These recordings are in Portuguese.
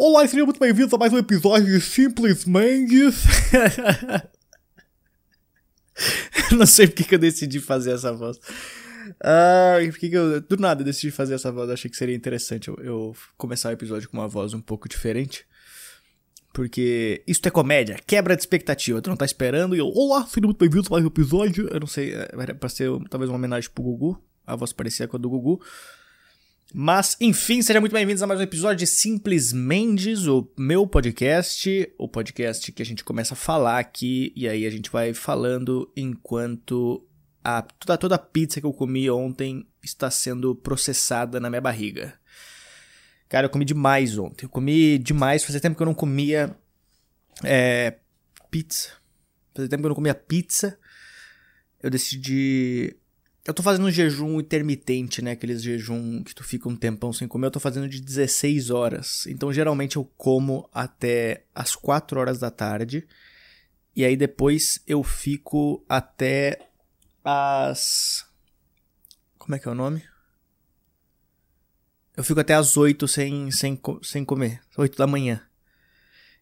Olá e sejam muito bem-vindos a mais um episódio de Simplesmente. não sei porque que eu decidi fazer essa voz. Ah, porque que eu. Do nada eu decidi fazer essa voz. Achei que seria interessante eu, eu começar o episódio com uma voz um pouco diferente. Porque isso é comédia, quebra de expectativa. Tu não tá esperando e eu. Olá, sejam muito bem-vindos a mais um episódio. Eu não sei, era pra ser talvez uma homenagem pro Gugu. A voz parecia com a do Gugu. Mas, enfim, sejam muito bem-vindos a mais um episódio de Simples Mendes, o meu podcast, o podcast que a gente começa a falar aqui, e aí a gente vai falando enquanto a, toda, toda a pizza que eu comi ontem está sendo processada na minha barriga. Cara, eu comi demais ontem, eu comi demais, fazia tempo que eu não comia é, pizza, fazia tempo que eu não comia pizza, eu decidi eu tô fazendo um jejum intermitente, né? Aqueles jejum que tu fica um tempão sem comer. Eu tô fazendo de 16 horas. Então, geralmente eu como até as 4 horas da tarde. E aí depois eu fico até as. Como é que é o nome? Eu fico até as 8 sem, sem, sem comer. 8 da manhã.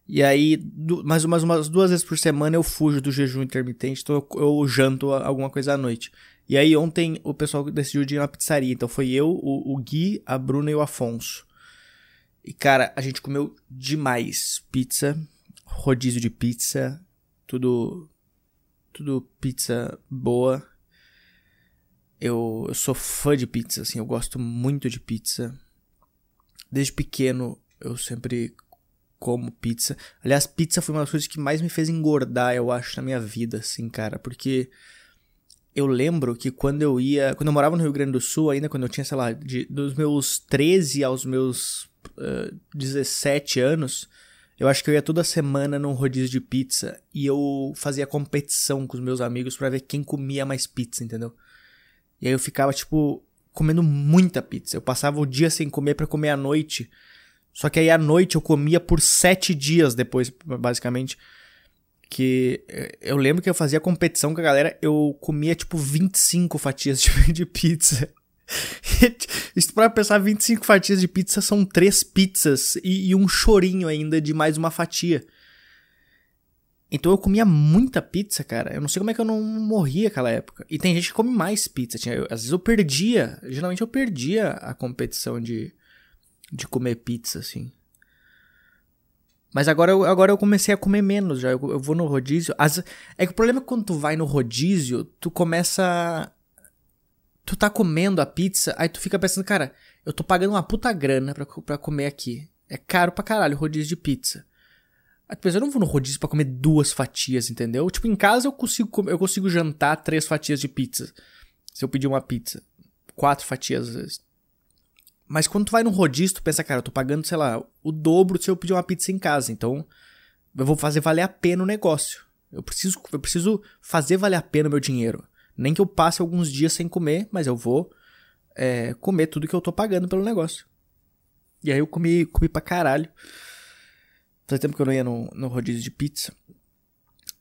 E aí, mais umas, umas duas vezes por semana eu fujo do jejum intermitente, então eu, eu janto alguma coisa à noite. E aí ontem o pessoal decidiu ir na pizzaria. Então foi eu, o, o Gui, a Bruna e o Afonso. E cara, a gente comeu demais pizza, rodízio de pizza, tudo tudo pizza boa. Eu, eu sou fã de pizza, assim, eu gosto muito de pizza. Desde pequeno eu sempre como pizza. Aliás, pizza foi uma das coisas que mais me fez engordar, eu acho, na minha vida, assim, cara, porque eu lembro que quando eu ia. Quando eu morava no Rio Grande do Sul, ainda quando eu tinha, sei lá, de, dos meus 13 aos meus uh, 17 anos, eu acho que eu ia toda semana num rodízio de pizza e eu fazia competição com os meus amigos para ver quem comia mais pizza, entendeu? E aí eu ficava, tipo, comendo muita pizza. Eu passava o dia sem comer para comer à noite. Só que aí à noite eu comia por sete dias depois, basicamente que eh, eu lembro que eu fazia competição com a galera, eu comia tipo 25 fatias de, de pizza. Isso pra pensar, 25 fatias de pizza são três pizzas e, e, um chorinho ainda de mais uma fatia. Então eu comia muita pizza, cara. Eu não sei como é que eu não morria naquela época. E tem gente que come mais pizza. Tinha, às vezes eu perdia. Geralmente eu perdia a competição de, de comer pizza, assim. Mas agora eu, agora eu comecei a comer menos já. Eu, eu vou no rodízio. As, é que o problema é que quando tu vai no rodízio, tu começa. Tu tá comendo a pizza, aí tu fica pensando, cara, eu tô pagando uma puta grana pra, pra comer aqui. É caro pra caralho rodízio de pizza. Aí tu pensa, eu não vou no rodízio pra comer duas fatias, entendeu? Tipo, em casa eu consigo, eu consigo jantar três fatias de pizza. Se eu pedir uma pizza. Quatro fatias, às vezes. Mas quando tu vai num rodízio, tu pensa, cara, eu tô pagando, sei lá, o dobro se eu pedir uma pizza em casa. Então, eu vou fazer valer a pena o negócio. Eu preciso, eu preciso fazer valer a pena o meu dinheiro. Nem que eu passe alguns dias sem comer, mas eu vou é, comer tudo que eu tô pagando pelo negócio. E aí eu comi, comi pra caralho. Faz tempo que eu não ia no, no rodízio de pizza.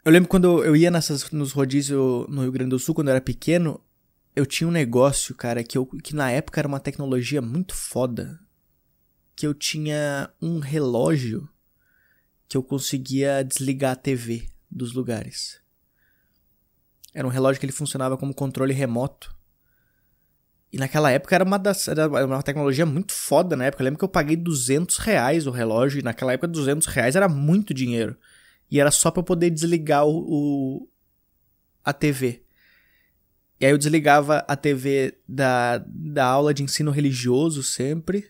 Eu lembro quando eu ia nessas, nos rodízios no Rio Grande do Sul, quando eu era pequeno, eu tinha um negócio, cara, que, eu, que na época era uma tecnologia muito foda. Que eu tinha um relógio que eu conseguia desligar a TV dos lugares. Era um relógio que ele funcionava como controle remoto. E naquela época era uma, das, era uma tecnologia muito foda na época. Eu lembro que eu paguei 200 reais o relógio. E naquela época 200 reais era muito dinheiro. E era só para poder desligar o, o, a TV. E aí eu desligava a TV da, da aula de ensino religioso sempre.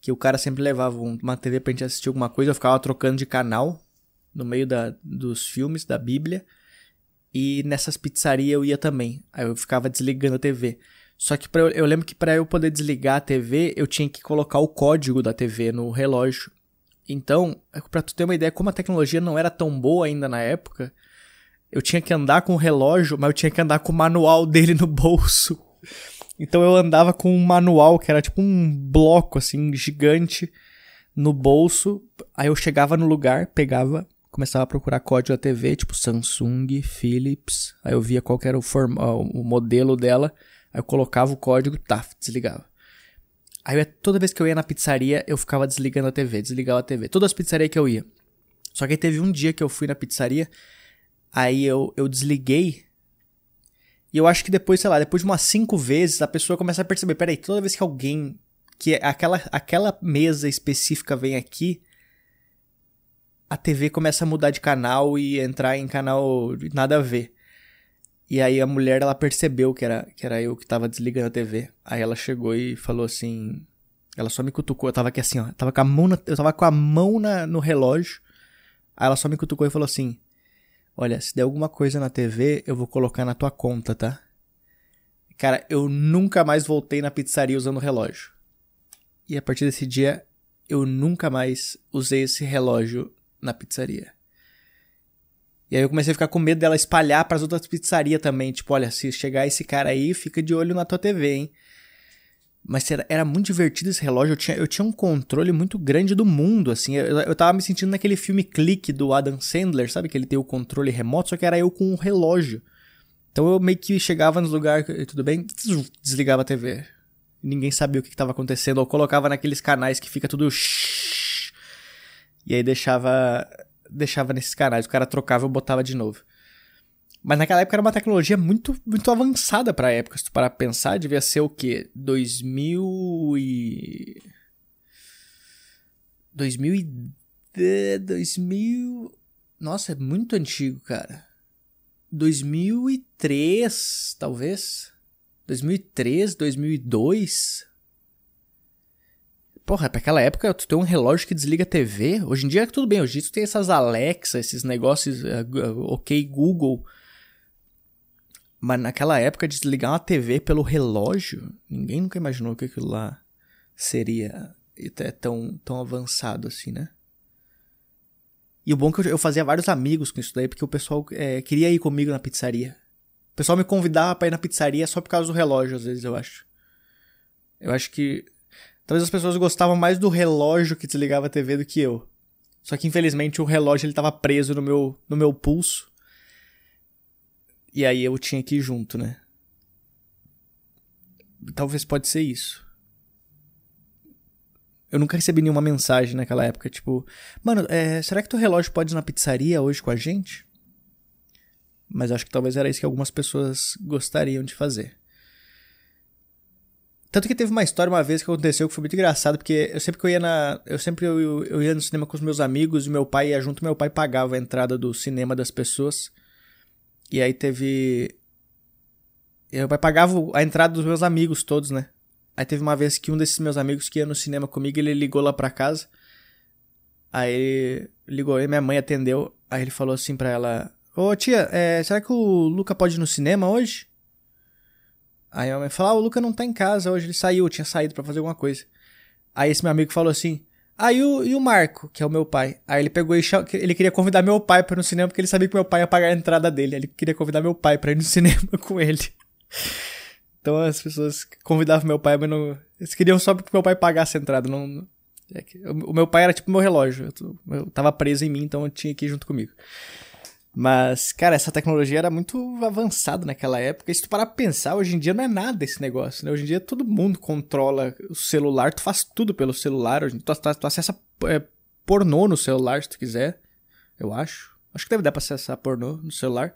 Que o cara sempre levava uma TV pra gente assistir alguma coisa. Eu ficava trocando de canal no meio da, dos filmes da Bíblia. E nessas pizzarias eu ia também. Aí eu ficava desligando a TV. Só que pra eu, lembro que para eu poder desligar a TV, eu tinha que colocar o código da TV no relógio. Então, é para tu ter uma ideia como a tecnologia não era tão boa ainda na época, eu tinha que andar com o relógio, mas eu tinha que andar com o manual dele no bolso. Então eu andava com um manual que era tipo um bloco assim gigante no bolso. Aí eu chegava no lugar, pegava, começava a procurar código da TV, tipo Samsung, Philips. Aí eu via qual era o, forma, o modelo dela. Aí eu colocava o código, tá, desligava. Aí toda vez que eu ia na pizzaria, eu ficava desligando a TV, desligava a TV. Todas as pizzarias que eu ia. Só que aí teve um dia que eu fui na pizzaria, aí eu, eu desliguei. E eu acho que depois, sei lá, depois de umas cinco vezes, a pessoa começa a perceber, peraí, toda vez que alguém, que aquela, aquela mesa específica vem aqui, a TV começa a mudar de canal e entrar em canal nada a ver. E aí a mulher, ela percebeu que era, que era eu que tava desligando a TV. Aí ela chegou e falou assim... Ela só me cutucou, eu tava aqui assim, ó. Tava com a mão, na, eu tava com a mão na, no relógio. Aí ela só me cutucou e falou assim... Olha, se der alguma coisa na TV, eu vou colocar na tua conta, tá? Cara, eu nunca mais voltei na pizzaria usando relógio. E a partir desse dia, eu nunca mais usei esse relógio na pizzaria. E aí eu comecei a ficar com medo dela espalhar para as outras pizzarias também. Tipo, olha, se chegar esse cara aí, fica de olho na tua TV, hein? Mas era, era muito divertido esse relógio. Eu tinha, eu tinha um controle muito grande do mundo, assim. Eu, eu tava me sentindo naquele filme Clique do Adam Sandler, sabe? Que ele tem o controle remoto, só que era eu com o relógio. Então eu meio que chegava nos lugares, tudo bem? Desligava a TV. Ninguém sabia o que estava acontecendo. Ou colocava naqueles canais que fica tudo. E aí deixava deixava nesses canais. O cara trocava e botava de novo. Mas naquela época era uma tecnologia muito, muito avançada pra época. Se tu parar pra pensar, devia ser o quê? 2000 e... 2000 e... 2000... Nossa, é muito antigo, cara. 2003, talvez? 2003, 2002? Porra, pra aquela época tu tem um relógio que desliga a TV. Hoje em dia tudo bem, hoje em dia tu tem essas Alexa, esses negócios, uh, ok Google. Mas naquela época desligar uma TV pelo relógio, ninguém nunca imaginou que aquilo lá seria é tão, tão avançado assim, né? E o bom é que eu fazia vários amigos com isso daí, porque o pessoal é, queria ir comigo na pizzaria. O pessoal me convidava pra ir na pizzaria só por causa do relógio, às vezes, eu acho. Eu acho que Talvez as pessoas gostavam mais do relógio que desligava a TV do que eu. Só que infelizmente o relógio ele tava preso no meu, no meu pulso. E aí eu tinha que ir junto, né? Talvez pode ser isso. Eu nunca recebi nenhuma mensagem naquela época, tipo, mano, é, será que teu relógio pode ir na pizzaria hoje com a gente? Mas acho que talvez era isso que algumas pessoas gostariam de fazer. Tanto que teve uma história uma vez que aconteceu que foi muito engraçado, porque eu sempre que eu ia na. Eu sempre eu, eu ia no cinema com os meus amigos e meu pai ia junto, meu pai pagava a entrada do cinema das pessoas. E aí teve. E pai pagava a entrada dos meus amigos todos, né? Aí teve uma vez que um desses meus amigos que ia no cinema comigo, ele ligou lá pra casa. Aí ligou, e minha mãe atendeu. Aí ele falou assim pra ela: Ô tia, é, será que o Luca pode ir no cinema hoje? Aí a mãe falou: Ah, o Luca não tá em casa hoje, ele saiu, tinha saído para fazer alguma coisa. Aí esse meu amigo falou assim: E o, e o Marco, que é o meu pai? Aí ele pegou e ele queria convidar meu pai para ir no cinema porque ele sabia que meu pai ia pagar a entrada dele. Ele queria convidar meu pai para ir no cinema com ele. Então as pessoas convidavam meu pai, mas não. Eles queriam só que meu pai pagasse a entrada. Não, é que, o meu pai era tipo meu relógio. Eu tava preso em mim, então eu tinha que ir junto comigo. Mas, cara, essa tecnologia era muito avançada naquela época. E se tu parar pra pensar, hoje em dia não é nada esse negócio, né? Hoje em dia todo mundo controla o celular, tu faz tudo pelo celular. Hoje, tu, tu, tu acessa é, pornô no celular se tu quiser, eu acho. Acho que deve dar pra acessar pornô no celular.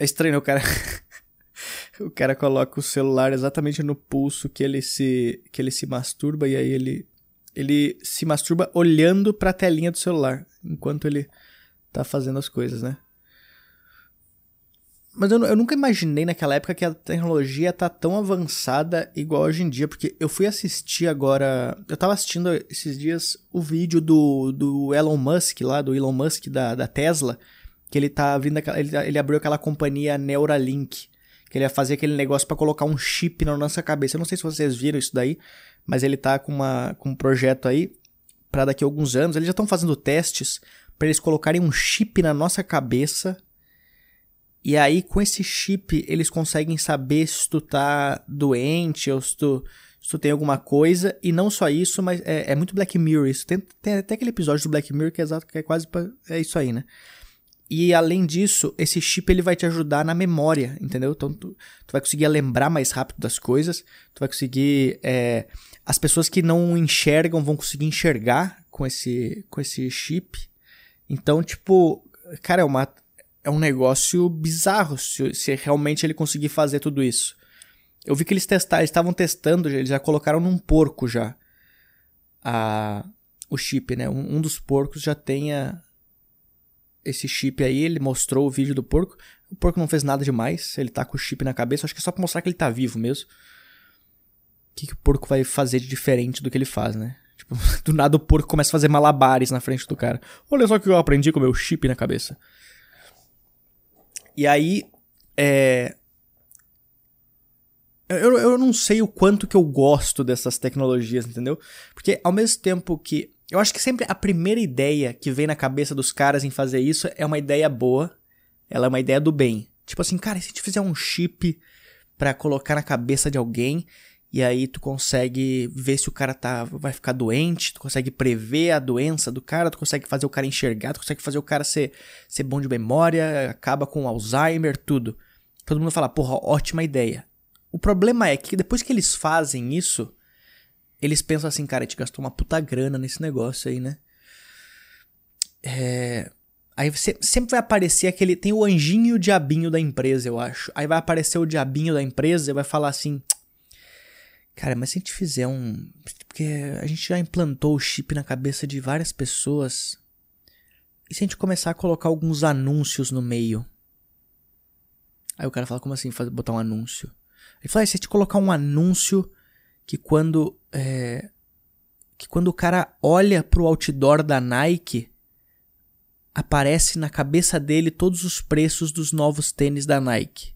É estranho, né? O cara. o cara coloca o celular exatamente no pulso que ele se, que ele se masturba e aí ele, ele se masturba olhando pra telinha do celular. Enquanto ele tá fazendo as coisas, né? Mas eu, eu, nunca imaginei naquela época que a tecnologia tá tão avançada igual hoje em dia, porque eu fui assistir agora. Eu tava assistindo esses dias o vídeo do, do Elon Musk lá, do Elon Musk da, da Tesla, que ele tá vindo. Ele, ele abriu aquela companhia Neuralink, que ele ia fazer aquele negócio para colocar um chip na nossa cabeça. Eu não sei se vocês viram isso daí, mas ele tá com, uma, com um projeto aí para daqui a alguns anos. Eles já estão fazendo testes para eles colocarem um chip na nossa cabeça. E aí, com esse chip, eles conseguem saber se tu tá doente ou se tu, se tu tem alguma coisa. E não só isso, mas é, é muito Black Mirror isso. Tem, tem, até aquele episódio do Black Mirror que é, exato, que é quase pra, é isso aí, né? E além disso, esse chip ele vai te ajudar na memória, entendeu? Então tu, tu vai conseguir lembrar mais rápido das coisas, tu vai conseguir. É, as pessoas que não enxergam vão conseguir enxergar com esse, com esse chip. Então, tipo, cara, é, uma, é um negócio bizarro se, se realmente ele conseguir fazer tudo isso. Eu vi que eles testaram, estavam testando, eles já colocaram num porco já a, o chip, né? Um, um dos porcos já tem a, esse chip aí, ele mostrou o vídeo do porco. O porco não fez nada demais, ele tá com o chip na cabeça, acho que é só pra mostrar que ele tá vivo mesmo. O que, que o porco vai fazer de diferente do que ele faz, né? Tipo, do nada o porco começa a fazer malabares na frente do cara. Olha só o que eu aprendi com o meu chip na cabeça. E aí, é. Eu, eu não sei o quanto que eu gosto dessas tecnologias, entendeu? Porque ao mesmo tempo que eu acho que sempre a primeira ideia que vem na cabeça dos caras em fazer isso é uma ideia boa. Ela é uma ideia do bem. Tipo assim, cara, e se a gente fizer um chip para colocar na cabeça de alguém e aí tu consegue ver se o cara tá vai ficar doente, tu consegue prever a doença do cara, tu consegue fazer o cara enxergar, tu consegue fazer o cara ser, ser bom de memória, acaba com Alzheimer, tudo. Todo mundo fala, porra, ótima ideia. O problema é que depois que eles fazem isso, eles pensam assim, cara, gente gastou uma puta grana nesse negócio aí, né? É... Aí você, sempre vai aparecer aquele. Tem o anjinho e o diabinho da empresa, eu acho. Aí vai aparecer o diabinho da empresa e vai falar assim. Cara, mas se a gente fizer um. Porque a gente já implantou o chip na cabeça de várias pessoas. E se a gente começar a colocar alguns anúncios no meio? Aí o cara fala, como assim, botar um anúncio? Ele fala, e se a gente colocar um anúncio que quando é, que quando o cara olha pro outdoor da Nike aparece na cabeça dele todos os preços dos novos tênis da Nike.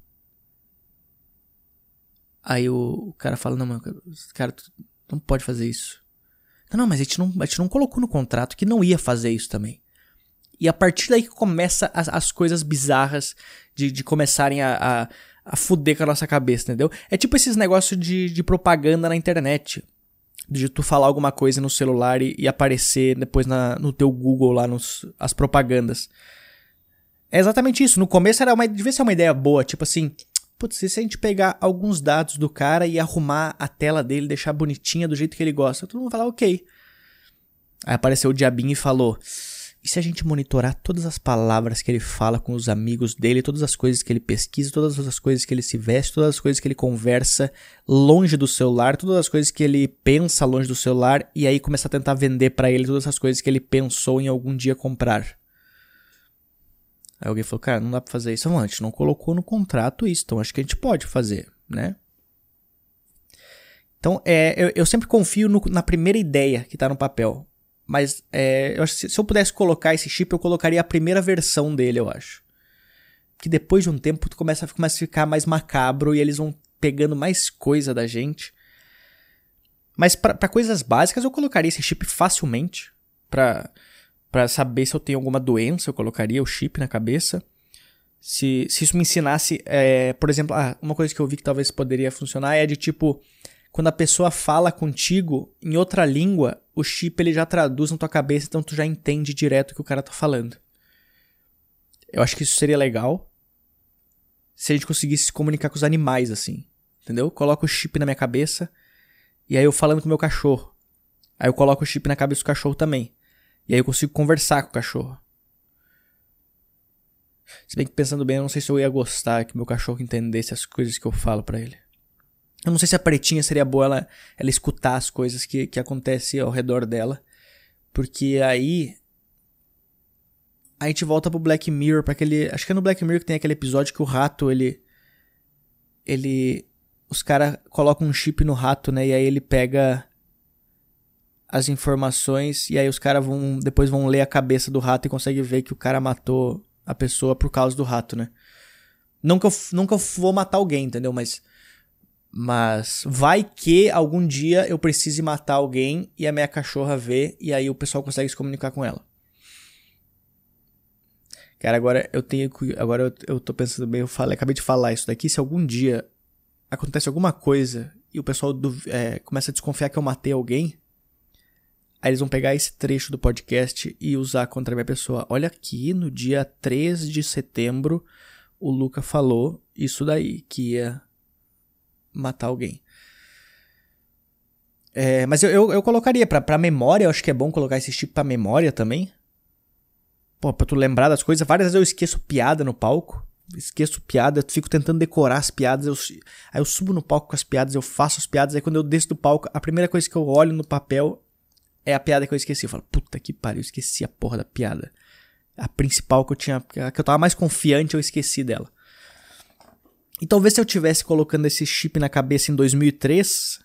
Aí o, o cara fala, não, mano, cara, não pode fazer isso. Não, não, mas a gente não, a gente não colocou no contrato que não ia fazer isso também. E a partir daí que começa as, as coisas bizarras de, de começarem a, a, a fuder com a nossa cabeça, entendeu? É tipo esses negócios de, de propaganda na internet. De tu falar alguma coisa no celular e, e aparecer depois na, no teu Google lá nos, as propagandas. É exatamente isso. No começo era uma, devia ser uma ideia boa, tipo assim, putz, se a gente pegar alguns dados do cara e arrumar a tela dele, deixar bonitinha do jeito que ele gosta, todo mundo vai falar ok. Aí apareceu o diabinho e falou: e se a gente monitorar todas as palavras que ele fala com os amigos dele, todas as coisas que ele pesquisa, todas as coisas que ele se veste, todas as coisas que ele conversa longe do celular, todas as coisas que ele pensa longe do celular e aí começa a tentar vender para ele todas as coisas que ele pensou em algum dia comprar. Aí alguém falou, cara, não dá pra fazer isso. Não, a gente não colocou no contrato isso, então acho que a gente pode fazer, né? Então, é, eu, eu sempre confio no, na primeira ideia que tá no papel. Mas é, eu acho que se eu pudesse colocar esse chip, eu colocaria a primeira versão dele, eu acho. Que depois de um tempo tu começa, começa a ficar mais macabro e eles vão pegando mais coisa da gente. Mas para coisas básicas eu colocaria esse chip facilmente. Pra, pra saber se eu tenho alguma doença, eu colocaria o chip na cabeça. Se, se isso me ensinasse, é, por exemplo, ah, uma coisa que eu vi que talvez poderia funcionar é de tipo quando a pessoa fala contigo em outra língua, o chip ele já traduz na tua cabeça, então tu já entende direto o que o cara tá falando. Eu acho que isso seria legal se a gente conseguisse se comunicar com os animais assim, entendeu? Coloco o chip na minha cabeça e aí eu falando com o meu cachorro. Aí eu coloco o chip na cabeça do cachorro também. E aí eu consigo conversar com o cachorro. Se bem que pensando bem, eu não sei se eu ia gostar que meu cachorro entendesse as coisas que eu falo para ele. Eu não sei se a pretinha seria boa ela, ela escutar as coisas que, que acontecem ao redor dela. Porque aí. A gente volta pro Black Mirror, para aquele. Acho que é no Black Mirror que tem aquele episódio que o rato, ele. Ele. Os caras colocam um chip no rato, né? E aí ele pega as informações. E aí os caras vão. Depois vão ler a cabeça do rato e conseguem ver que o cara matou a pessoa por causa do rato, né? Que eu, nunca vou matar alguém, entendeu? Mas mas vai que algum dia eu precise matar alguém e a minha cachorra vê e aí o pessoal consegue se comunicar com ela. Cara, agora eu tenho agora eu, eu tô pensando bem, eu falei, acabei de falar isso daqui, se algum dia acontece alguma coisa e o pessoal é, começa a desconfiar que eu matei alguém, Aí eles vão pegar esse trecho do podcast e usar contra a minha pessoa. Olha aqui, no dia 3 de setembro, o Luca falou isso daí, que ia matar alguém. É, mas eu, eu, eu, colocaria pra, pra memória, eu acho que é bom colocar esse tipo pra memória também. Pô, pra tu lembrar das coisas. Várias vezes eu esqueço piada no palco. Esqueço piada, fico tentando decorar as piadas. Eu, aí eu subo no palco com as piadas, eu faço as piadas. Aí quando eu desço do palco, a primeira coisa que eu olho no papel é a piada que eu esqueci. Eu falo, puta que pariu, eu esqueci a porra da piada. A principal que eu tinha, a que eu tava mais confiante, eu esqueci dela. E talvez se eu tivesse colocando esse chip na cabeça em 2003,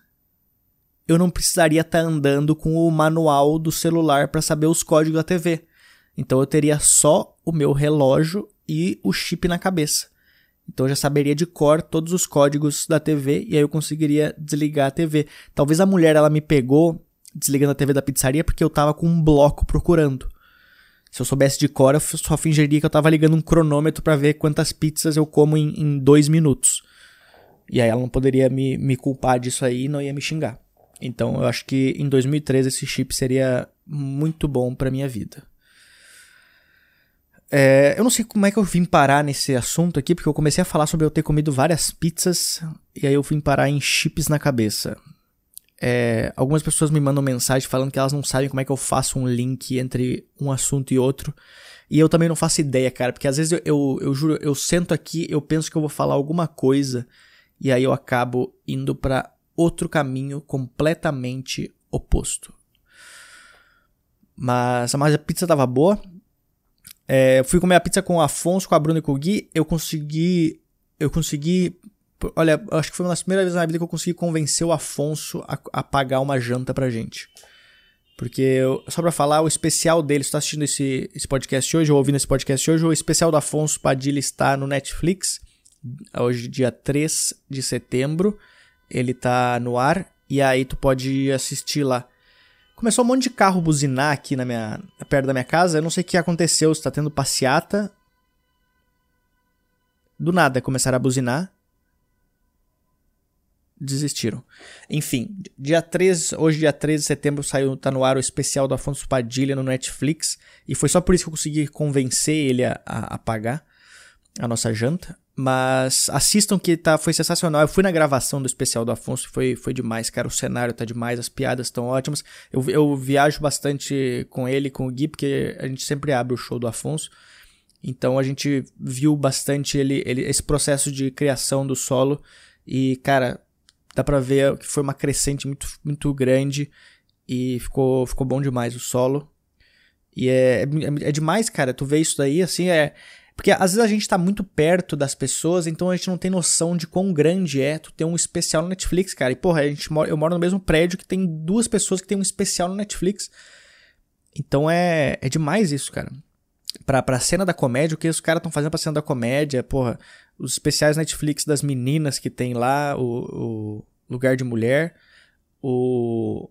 eu não precisaria estar tá andando com o manual do celular para saber os códigos da TV. Então eu teria só o meu relógio e o chip na cabeça. Então eu já saberia de cor todos os códigos da TV e aí eu conseguiria desligar a TV. Talvez a mulher ela me pegou desligando a TV da pizzaria porque eu tava com um bloco procurando. Se eu soubesse de cor, eu só fingiria que eu tava ligando um cronômetro para ver quantas pizzas eu como em, em, dois minutos. E aí ela não poderia me, me culpar disso aí e não ia me xingar. Então eu acho que em 2013 esse chip seria muito bom para minha vida. É, eu não sei como é que eu vim parar nesse assunto aqui, porque eu comecei a falar sobre eu ter comido várias pizzas e aí eu vim parar em chips na cabeça. É, algumas pessoas me mandam mensagem falando que elas não sabem como é que eu faço um link entre um assunto e outro. E eu também não faço ideia, cara, porque às vezes eu, eu, eu juro, eu sento aqui, eu penso que eu vou falar alguma coisa e aí eu acabo indo para outro caminho completamente oposto. Mas, mas a pizza tava boa. É, fui comer a pizza com o Afonso, com a Bruna e com o Gui. Eu consegui. Eu consegui Olha, acho que foi uma das primeiras vezes na vida que eu consegui convencer o Afonso a, a pagar uma janta pra gente. Porque, eu, só pra falar, o especial dele, você tá assistindo esse, esse podcast hoje, ou ouvindo esse podcast hoje, o especial do Afonso Padilha está no Netflix. Hoje, dia 3 de setembro. Ele tá no ar. E aí tu pode assistir lá. Começou um monte de carro buzinar aqui na minha, perto da minha casa. Eu não sei o que aconteceu, se tá tendo passeata. Do nada começaram a buzinar desistiram. Enfim, dia 13, hoje dia 13 de setembro saiu, tá no ar o especial do Afonso Padilha no Netflix, e foi só por isso que eu consegui convencer ele a, a, a pagar a nossa janta. Mas assistam que tá, foi sensacional. Eu fui na gravação do especial do Afonso, foi, foi demais, cara. O cenário tá demais, as piadas estão ótimas. Eu, eu viajo bastante com ele, com o Gui, porque a gente sempre abre o show do Afonso. Então a gente viu bastante ele, ele esse processo de criação do solo. E, cara, dá pra ver que foi uma crescente muito, muito grande e ficou, ficou bom demais o solo. E é, é, é demais, cara, tu vê isso daí, assim, é... Porque às vezes a gente tá muito perto das pessoas, então a gente não tem noção de quão grande é tu ter um especial no Netflix, cara. E porra, a gente mora, eu moro no mesmo prédio que tem duas pessoas que tem um especial no Netflix. Então é, é demais isso, cara. Pra, pra cena da comédia, o que os caras estão fazendo pra cena da comédia, porra os especiais Netflix das meninas que tem lá, o, o Lugar de Mulher, o,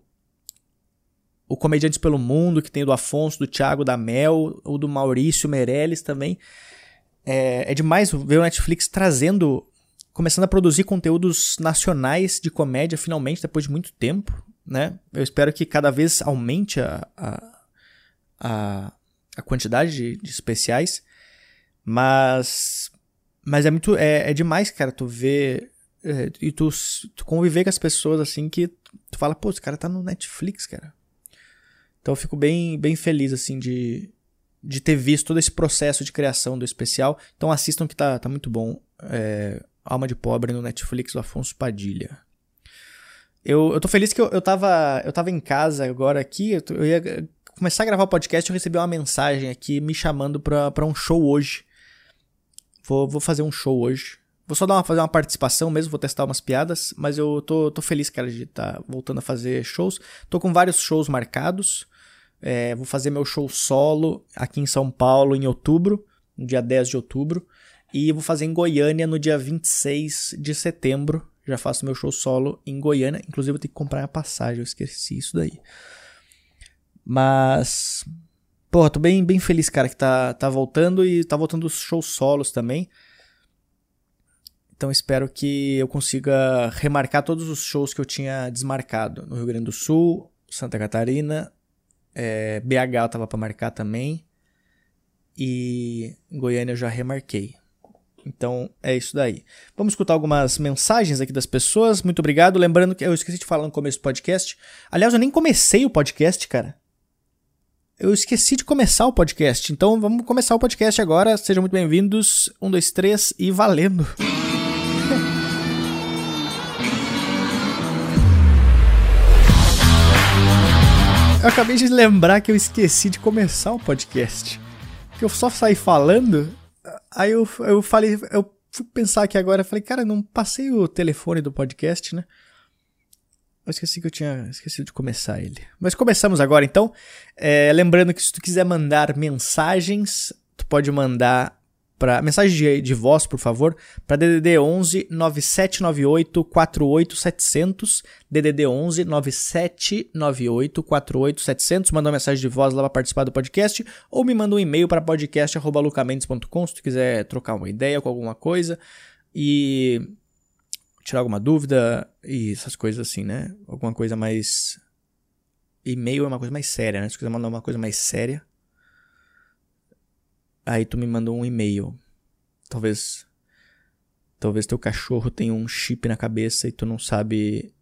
o Comediantes pelo Mundo, que tem do Afonso, do Thiago, da Mel, o do Maurício Meirelles também. É, é demais ver o Netflix trazendo, começando a produzir conteúdos nacionais de comédia, finalmente, depois de muito tempo, né? Eu espero que cada vez aumente a, a, a, a quantidade de, de especiais, mas mas é muito. É, é demais, cara, tu ver. É, e tu, tu, conviver com as pessoas assim que tu fala, pô, esse cara tá no Netflix, cara. Então eu fico bem, bem feliz, assim, de, de ter visto todo esse processo de criação do especial. Então assistam que tá, tá muito bom. É, Alma de Pobre no Netflix do Afonso Padilha. Eu, eu tô feliz que eu, eu, tava, eu tava em casa agora aqui. Eu, eu ia começar a gravar o podcast. Eu recebi uma mensagem aqui me chamando pra, pra um show hoje. Vou, vou fazer um show hoje. Vou só dar uma, fazer uma participação mesmo, vou testar umas piadas, mas eu tô, tô feliz, cara, de estar tá voltando a fazer shows. Tô com vários shows marcados. É, vou fazer meu show solo aqui em São Paulo em outubro, no dia 10 de outubro. E vou fazer em Goiânia no dia 26 de setembro. Já faço meu show solo em Goiânia. Inclusive, eu tenho que comprar a passagem, eu esqueci isso daí. Mas Pô, tô bem, bem feliz, cara, que tá, tá voltando e tá voltando os shows solos também. Então espero que eu consiga remarcar todos os shows que eu tinha desmarcado no Rio Grande do Sul, Santa Catarina É, BH eu tava pra marcar também. E Goiânia eu já remarquei. Então é isso daí. Vamos escutar algumas mensagens aqui das pessoas. Muito obrigado. Lembrando que eu esqueci de falar no começo do podcast. Aliás, eu nem comecei o podcast, cara. Eu esqueci de começar o podcast. Então vamos começar o podcast agora. Sejam muito bem-vindos. Um, dois, três e valendo. eu acabei de lembrar que eu esqueci de começar o podcast. Que eu só saí falando Aí eu, eu falei, eu fui pensar aqui agora, falei, cara, não passei o telefone do podcast, né? Eu esqueci que eu tinha esquecido de começar ele. Mas começamos agora então. É, lembrando que se tu quiser mandar mensagens, tu pode mandar para mensagem de, de voz, por favor, para DDD 11 9798 48700, DDD 11 9798 48700, manda uma mensagem de voz lá para participar do podcast ou me manda um e-mail para podcast@lucamendes.com se tu quiser trocar uma ideia com alguma coisa e tirar alguma dúvida e essas coisas assim, né? Alguma coisa mais e-mail é uma coisa mais séria, né? Se quiser mandar uma coisa mais séria, Aí tu me mandou um e-mail. Talvez. Talvez teu cachorro tenha um chip na cabeça e tu não sabe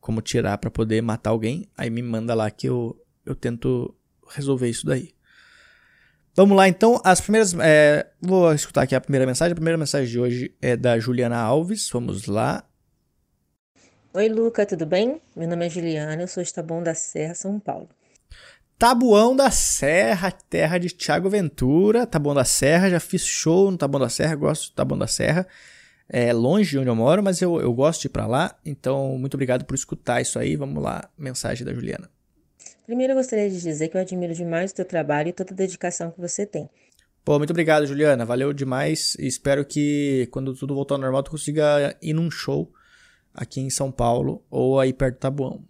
como tirar para poder matar alguém. Aí me manda lá que eu, eu tento resolver isso daí. Vamos lá então, as primeiras. É, vou escutar aqui a primeira mensagem. A primeira mensagem de hoje é da Juliana Alves. Vamos lá. Oi, Luca, tudo bem? Meu nome é Juliana, eu sou de Taboão da Serra, São Paulo. Tabuão da Serra, terra de Thiago Ventura. Tabuão da Serra, já fiz show no Tabuão da Serra, gosto do Tabuão da Serra. É longe de onde eu moro, mas eu, eu gosto de ir pra lá. Então, muito obrigado por escutar isso aí. Vamos lá, mensagem da Juliana. Primeiro, eu gostaria de dizer que eu admiro demais o teu trabalho e toda a dedicação que você tem. Pô, muito obrigado, Juliana. Valeu demais. Espero que quando tudo voltar ao normal, tu consiga ir num show aqui em São Paulo ou aí perto do Tabuão.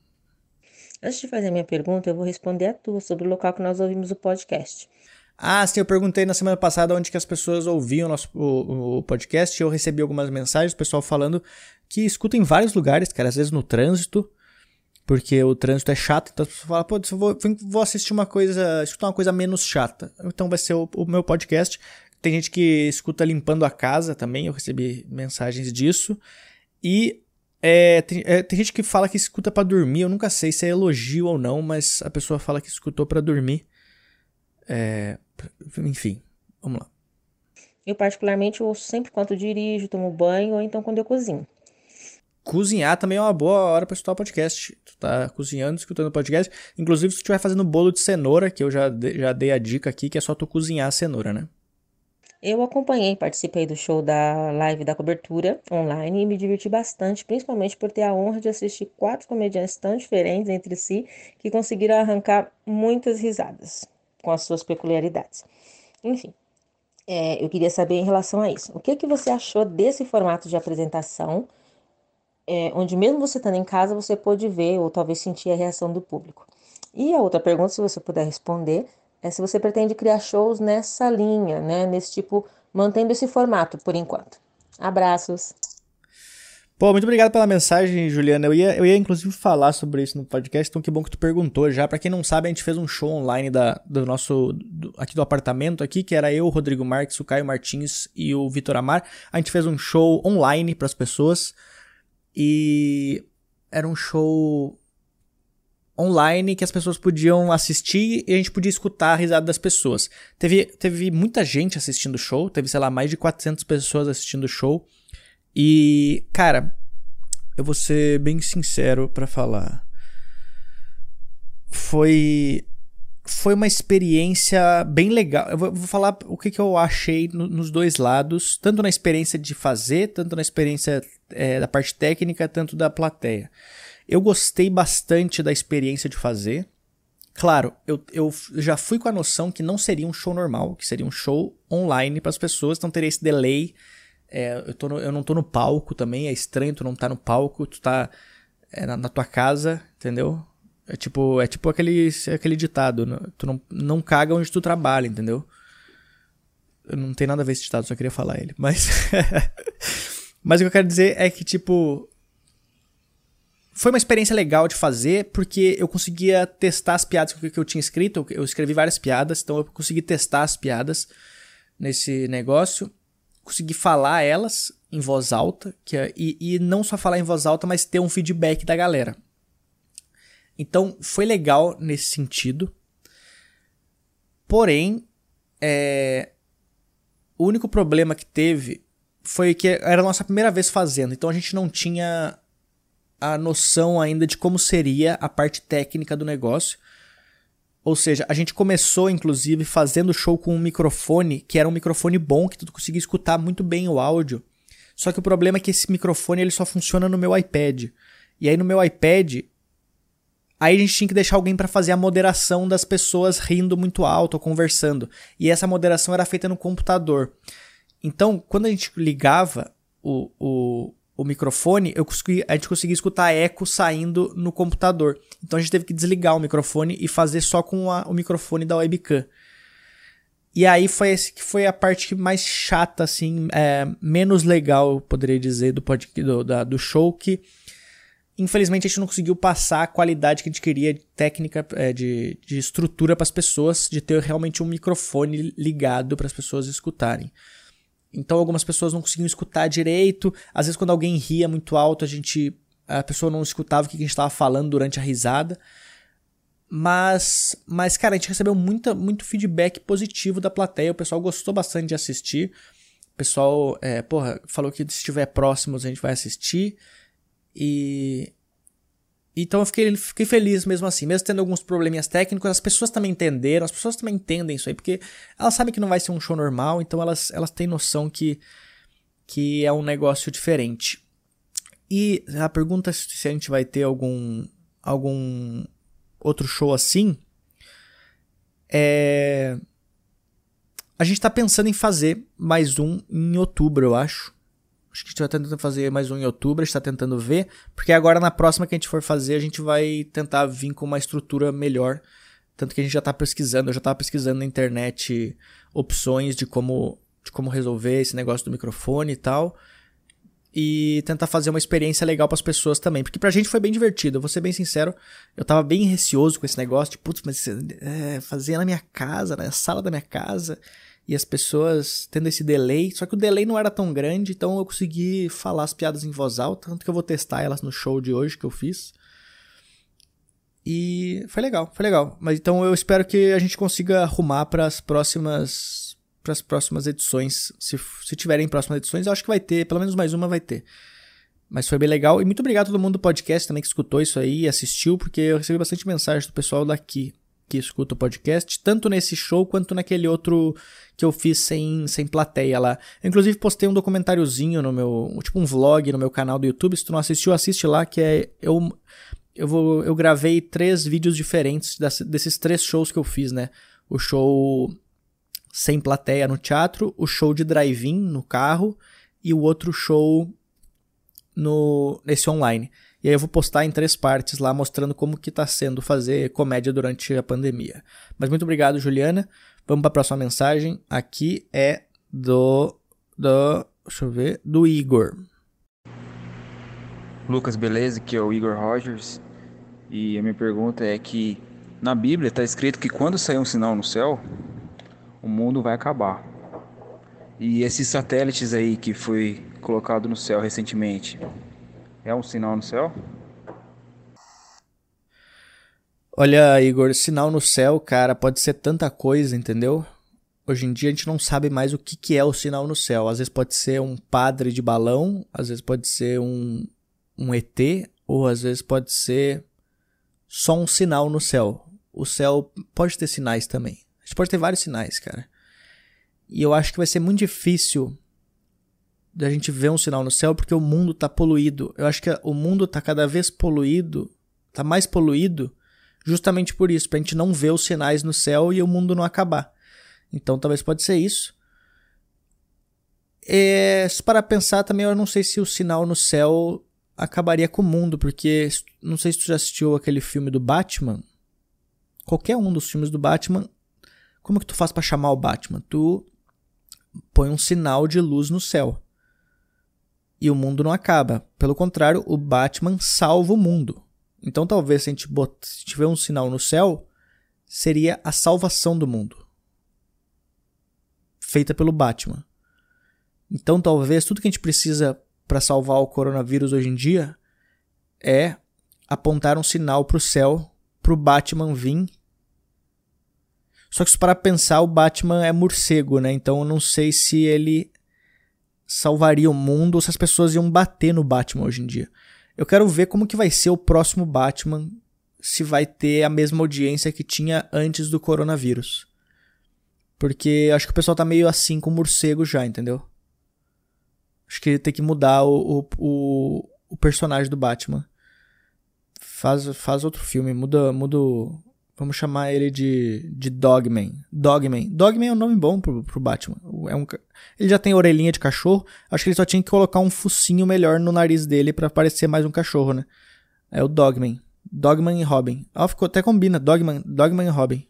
Antes de fazer a minha pergunta, eu vou responder a tua sobre o local que nós ouvimos o podcast. Ah, sim, eu perguntei na semana passada onde que as pessoas ouviam nosso, o, o podcast eu recebi algumas mensagens, o pessoal falando que escuta em vários lugares, cara, às vezes no trânsito, porque o trânsito é chato, então as pessoas falam, pô, vou, vou assistir uma coisa, escutar uma coisa menos chata. Então vai ser o, o meu podcast. Tem gente que escuta limpando a casa também, eu recebi mensagens disso. E é, tem, é, tem, gente que fala que escuta para dormir, eu nunca sei se é elogio ou não, mas a pessoa fala que escutou para dormir. É, enfim, vamos lá. Eu particularmente ouço sempre quando dirijo, tomo banho ou então quando eu cozinho. Cozinhar também é uma boa hora para escutar o podcast. Tu tá cozinhando, escutando o podcast. Inclusive, se tu estiver fazendo bolo de cenoura, que eu já, já dei a dica aqui, que é só tu cozinhar a cenoura, né? Eu acompanhei, participei do show da live da cobertura online e me diverti bastante, principalmente por ter a honra de assistir quatro comediantes tão diferentes entre si que conseguiram arrancar muitas risadas com as suas peculiaridades. Enfim, é, eu queria saber em relação a isso. O que, que você achou desse formato de apresentação, é, onde mesmo você estando em casa, você pôde ver ou talvez sentir a reação do público? E a outra pergunta, se você puder responder, é se você pretende criar shows nessa linha, né? Nesse tipo, mantendo esse formato por enquanto. Abraços. Pô, muito obrigado pela mensagem, Juliana. Eu ia, eu ia inclusive falar sobre isso no podcast, então que bom que tu perguntou já. Para quem não sabe, a gente fez um show online da, do nosso do, aqui do apartamento aqui, que era eu, o Rodrigo Marques, o Caio Martins e o Vitor Amar. A gente fez um show online para as pessoas e era um show online que as pessoas podiam assistir e a gente podia escutar a risada das pessoas. Teve, teve muita gente assistindo o show, teve, sei lá, mais de 400 pessoas assistindo o show. E, cara, eu vou ser bem sincero para falar. Foi foi uma experiência bem legal. Eu vou, vou falar o que, que eu achei no, nos dois lados, tanto na experiência de fazer, tanto na experiência é, da parte técnica, tanto da plateia. Eu gostei bastante da experiência de fazer. Claro, eu, eu já fui com a noção que não seria um show normal, que seria um show online para as pessoas, não teria esse delay. É, eu, no, eu não tô no palco também, é estranho tu não tá no palco, tu tá é, na, na, tua casa, entendeu? É tipo, é tipo aquele, aquele ditado, né? tu não, não caga onde tu trabalha, entendeu? Não tem nada a ver esse ditado, só queria falar ele. Mas, mas o que eu quero dizer é que, tipo, foi uma experiência legal de fazer, porque eu conseguia testar as piadas que eu tinha escrito. Eu escrevi várias piadas, então eu consegui testar as piadas nesse negócio. Consegui falar elas em voz alta, que é, e, e não só falar em voz alta, mas ter um feedback da galera. Então foi legal nesse sentido. Porém, é, o único problema que teve foi que era a nossa primeira vez fazendo, então a gente não tinha a noção ainda de como seria a parte técnica do negócio. Ou seja, a gente começou, inclusive, fazendo show com um microfone que era um microfone bom, que tu conseguia escutar muito bem o áudio. Só que o problema é que esse microfone ele só funciona no meu iPad. E aí no meu iPad, aí a gente tinha que deixar alguém para fazer a moderação das pessoas rindo muito alto ou conversando. E essa moderação era feita no computador. Então, quando a gente ligava o, o, o microfone, eu consegui, a gente conseguia escutar eco saindo no computador. Então a gente teve que desligar o microfone e fazer só com a, o microfone da webcam. E aí foi esse que foi a parte mais chata, assim, é, menos legal, eu poderia dizer, do, do, da, do show, que infelizmente a gente não conseguiu passar a qualidade que a gente queria de técnica, é, de, de estrutura para as pessoas, de ter realmente um microfone ligado para as pessoas escutarem. Então algumas pessoas não conseguiam escutar direito. Às vezes quando alguém ria muito alto, a gente a pessoa não escutava o que a gente estava falando durante a risada. Mas, mas cara, a gente recebeu muita, muito feedback positivo da plateia. O pessoal gostou bastante de assistir. O pessoal, é, porra, falou que se estiver próximos a gente vai assistir. E, então eu fiquei, fiquei feliz mesmo assim, mesmo tendo alguns probleminhas técnicos, as pessoas também entenderam, as pessoas também entendem isso aí, porque elas sabem que não vai ser um show normal, então elas, elas têm noção que, que é um negócio diferente. E a pergunta se a gente vai ter algum, algum outro show assim é. A gente tá pensando em fazer mais um em outubro, eu acho. Acho que a gente vai tentando fazer mais um em outubro, a gente tá tentando ver. Porque agora na próxima que a gente for fazer, a gente vai tentar vir com uma estrutura melhor. Tanto que a gente já tá pesquisando, eu já tava pesquisando na internet opções de como, de como resolver esse negócio do microfone e tal. E tentar fazer uma experiência legal para as pessoas também. Porque pra gente foi bem divertido, eu vou ser bem sincero. Eu tava bem receoso com esse negócio, de putz, mas é, fazer na minha casa, na sala da minha casa e as pessoas tendo esse delay. Só que o delay não era tão grande, então eu consegui falar as piadas em voz alta. Tanto que eu vou testar elas no show de hoje que eu fiz. E foi legal, foi legal. Mas então eu espero que a gente consiga arrumar para as próximas para as próximas edições. Se, se tiverem próximas edições, eu acho que vai ter, pelo menos mais uma vai ter. Mas foi bem legal. E muito obrigado a todo mundo do podcast também que escutou isso aí e assistiu, porque eu recebi bastante mensagem do pessoal daqui que escuta o podcast, tanto nesse show quanto naquele outro que eu fiz sem, sem plateia lá. Eu, inclusive, postei um documentáriozinho no meu. Tipo um vlog no meu canal do YouTube. Se tu não assistiu, assiste lá, que é. Eu, eu, vou, eu gravei três vídeos diferentes desses três shows que eu fiz, né? O show sem plateia no teatro, o show de drive-in no carro e o outro show no nesse online. E aí eu vou postar em três partes lá mostrando como que tá sendo fazer comédia durante a pandemia. Mas muito obrigado, Juliana. Vamos para a próxima mensagem. Aqui é do do, deixa eu ver, do Igor. Lucas, beleza? Aqui é o Igor Rogers. E a minha pergunta é que na Bíblia está escrito que quando sair um sinal no céu, o mundo vai acabar. E esses satélites aí que foi colocado no céu recentemente, é um sinal no céu? Olha, Igor, sinal no céu, cara, pode ser tanta coisa, entendeu? Hoje em dia a gente não sabe mais o que, que é o sinal no céu. Às vezes pode ser um padre de balão, às vezes pode ser um, um ET, ou às vezes pode ser só um sinal no céu. O céu pode ter sinais também. A gente pode ter vários sinais, cara. E eu acho que vai ser muito difícil da gente ver um sinal no céu porque o mundo tá poluído. Eu acho que o mundo tá cada vez poluído, tá mais poluído, justamente por isso, pra gente não ver os sinais no céu e o mundo não acabar. Então talvez pode ser isso. É, para pensar também, eu não sei se o sinal no céu acabaria com o mundo, porque não sei se tu já assistiu aquele filme do Batman. Qualquer um dos filmes do Batman, como que tu faz para chamar o Batman? Tu põe um sinal de luz no céu. E o mundo não acaba. Pelo contrário, o Batman salva o mundo. Então talvez se a gente bot... se tiver um sinal no céu, seria a salvação do mundo. Feita pelo Batman. Então talvez tudo que a gente precisa para salvar o coronavírus hoje em dia é apontar um sinal para o céu para o Batman vir. Só que se para pensar, o Batman é morcego, né? Então eu não sei se ele salvaria o mundo ou se as pessoas iam bater no Batman hoje em dia. Eu quero ver como que vai ser o próximo Batman, se vai ter a mesma audiência que tinha antes do coronavírus. Porque acho que o pessoal tá meio assim com o morcego já, entendeu? Acho que tem que mudar o, o, o, o personagem do Batman. Faz, faz outro filme, muda, muda Vamos chamar ele de, de Dogman. Dogman. Dogman é um nome bom pro, pro Batman. É um, ele já tem orelhinha de cachorro. Acho que ele só tinha que colocar um focinho melhor no nariz dele para parecer mais um cachorro, né? É o Dogman. Dogman e Robin. Ah, ficou até combina. Dogman, Dogman e Robin.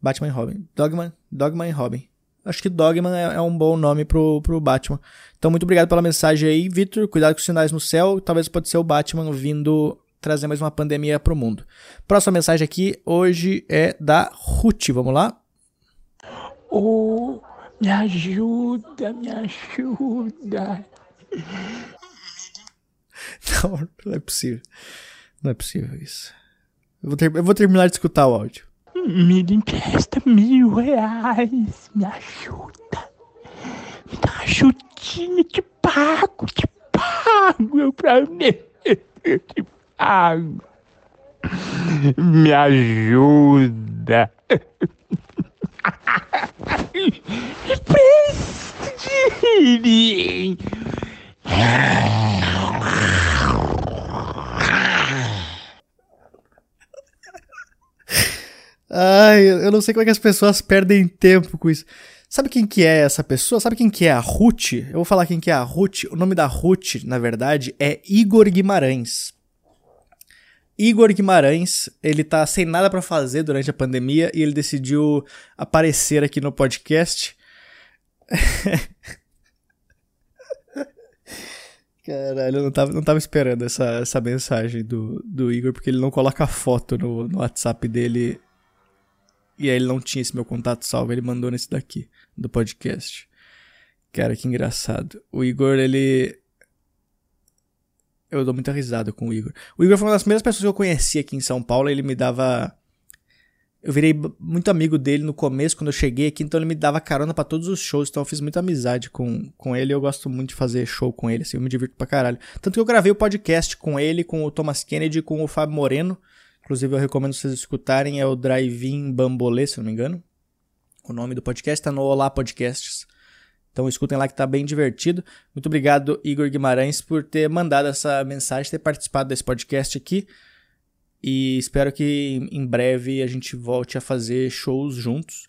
Batman e Robin. Dogman, Dogman e Robin. Acho que Dogman é, é, um bom nome pro, pro Batman. Então, muito obrigado pela mensagem aí, Victor. Cuidado com os sinais no céu. Talvez pode ser o Batman vindo trazer mais uma pandemia para o mundo. Próxima mensagem aqui hoje é da Ruth. Vamos lá? Oh, me ajuda, me ajuda. Não, não é possível. Não é possível isso. Eu vou, ter, eu vou terminar de escutar o áudio. Me empresta mil reais. Me ajuda. Me dá uma ajudinha. Te pago, te pago. Eu prometo. Te. Me ajuda. Preste. Ai, eu não sei como é que as pessoas perdem tempo com isso. Sabe quem que é essa pessoa? Sabe quem que é a Ruth? Eu vou falar quem que é a Ruth. O nome da Ruth, na verdade, é Igor Guimarães. Igor Guimarães, ele tá sem nada para fazer durante a pandemia e ele decidiu aparecer aqui no podcast. Caralho, eu não tava, não tava esperando essa, essa mensagem do, do Igor, porque ele não coloca foto no, no WhatsApp dele. E aí ele não tinha esse meu contato salvo, ele mandou nesse daqui, do podcast. Cara, que engraçado. O Igor, ele eu dou muita risada com o Igor. O Igor foi uma das primeiras pessoas que eu conheci aqui em São Paulo. Ele me dava. Eu virei muito amigo dele no começo, quando eu cheguei aqui, então ele me dava carona para todos os shows, então eu fiz muita amizade com, com ele. Eu gosto muito de fazer show com ele, assim, eu me divirto pra caralho. Tanto que eu gravei o podcast com ele, com o Thomas Kennedy com o Fábio Moreno. Inclusive, eu recomendo vocês escutarem, é o Drive-In Bambolê, se não me engano. O nome do podcast tá no Olá Podcasts. Então escutem lá que tá bem divertido. Muito obrigado, Igor Guimarães, por ter mandado essa mensagem, ter participado desse podcast aqui. E espero que em breve a gente volte a fazer shows juntos.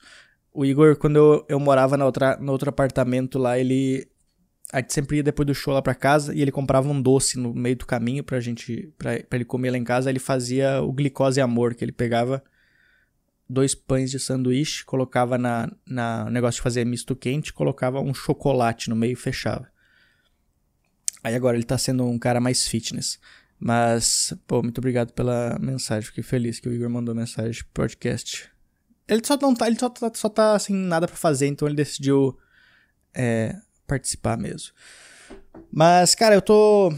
O Igor, quando eu, eu morava na outra, no outro apartamento lá, ele. A gente sempre ia depois do show lá pra casa e ele comprava um doce no meio do caminho pra gente. pra, pra ele comer lá em casa. Ele fazia o glicose amor, que ele pegava dois pães de sanduíche, colocava na, na negócio de fazer misto quente, colocava um chocolate no meio e fechava. Aí agora ele tá sendo um cara mais fitness. Mas, pô, muito obrigado pela mensagem. Fiquei feliz que o Igor mandou mensagem pro podcast. Ele só não tá, ele só tá, só tá sem nada para fazer, então ele decidiu é, participar mesmo. Mas, cara, eu tô.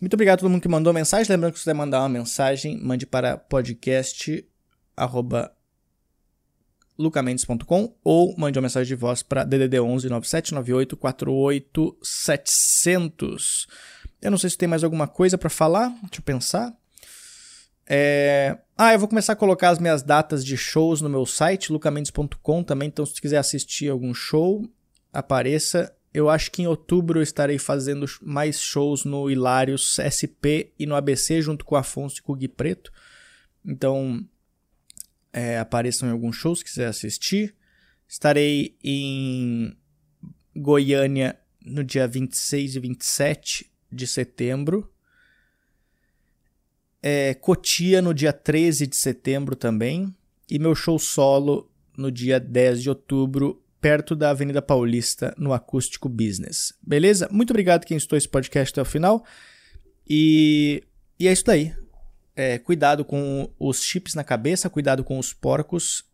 Muito obrigado a todo mundo que mandou mensagem. Lembrando que se você mandar uma mensagem, mande para podcast arroba lucamendes.com ou mande uma mensagem de voz para DDD 11 9798 48 700. Eu não sei se tem mais alguma coisa para falar, deixa eu pensar. É... Ah, eu vou começar a colocar as minhas datas de shows no meu site, lucamendes.com também, então se quiser assistir algum show, apareça. Eu acho que em outubro eu estarei fazendo mais shows no Hilários SP e no ABC, junto com o Afonso e com o Gui Preto. Então, é, apareçam em alguns shows, se quiser assistir. Estarei em Goiânia no dia 26 e 27 de setembro. É, Cotia no dia 13 de setembro também. E meu show solo no dia 10 de outubro perto da Avenida Paulista, no Acústico Business. Beleza? Muito obrigado quem estou esse podcast até o final. E, e é isso daí. É, cuidado com os chips na cabeça, cuidado com os porcos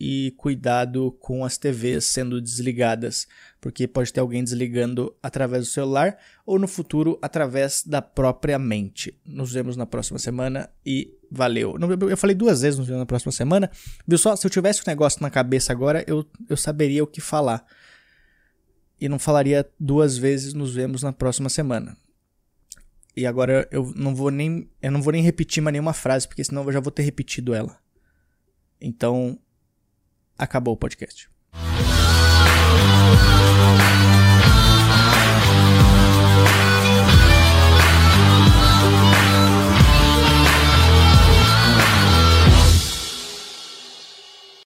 e cuidado com as TVs sendo desligadas, porque pode ter alguém desligando através do celular ou no futuro através da própria mente. Nos vemos na próxima semana e valeu. Eu falei duas vezes nos vemos na próxima semana, viu só? Se eu tivesse um negócio na cabeça agora, eu, eu saberia o que falar. E não falaria duas vezes nos vemos na próxima semana. E agora eu não vou nem eu não vou nem repetir mais nenhuma frase, porque senão eu já vou ter repetido ela. Então, acabou o podcast.